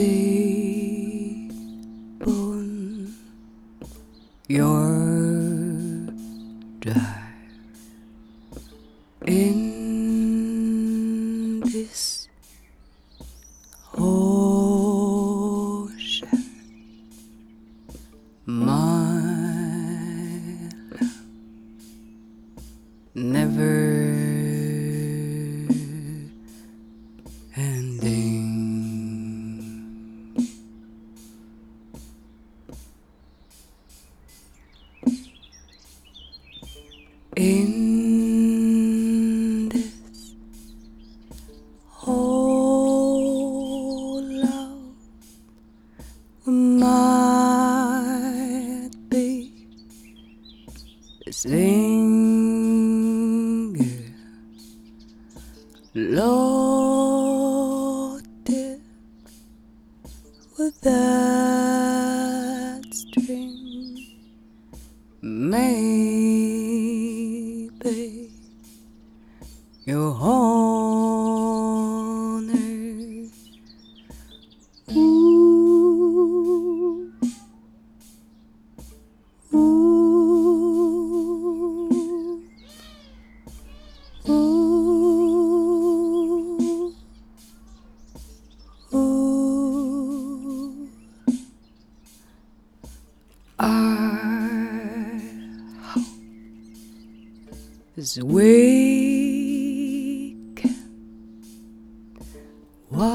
day on your drive in this loaded with that string. Maybe you're home. is awake. Wake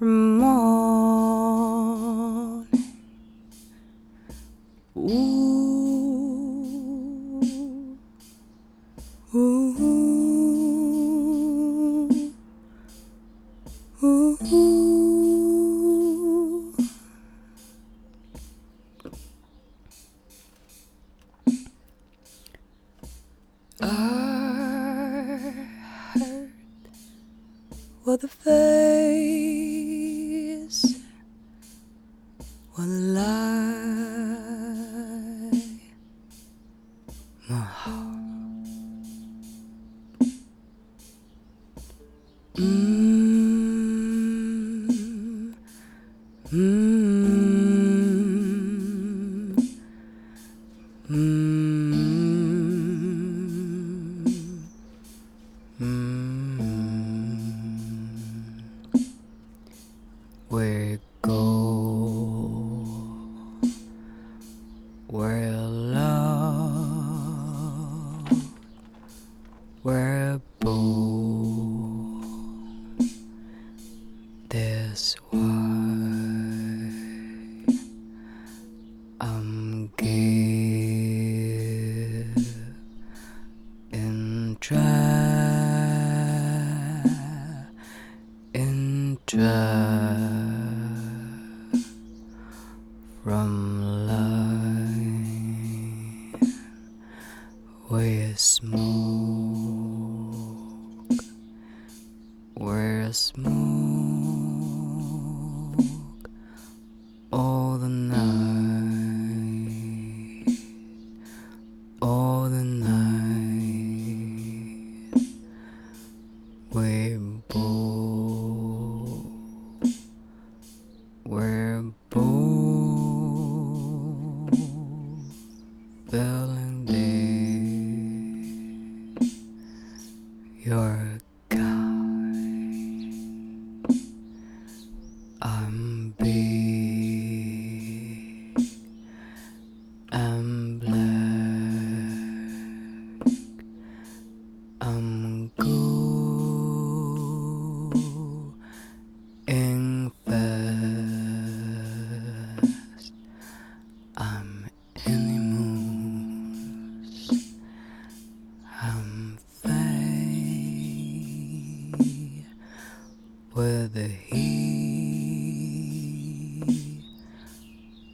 morning. Ooh. for the face. We're alone. We're born this why I'm giving try in try from.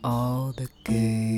all the good.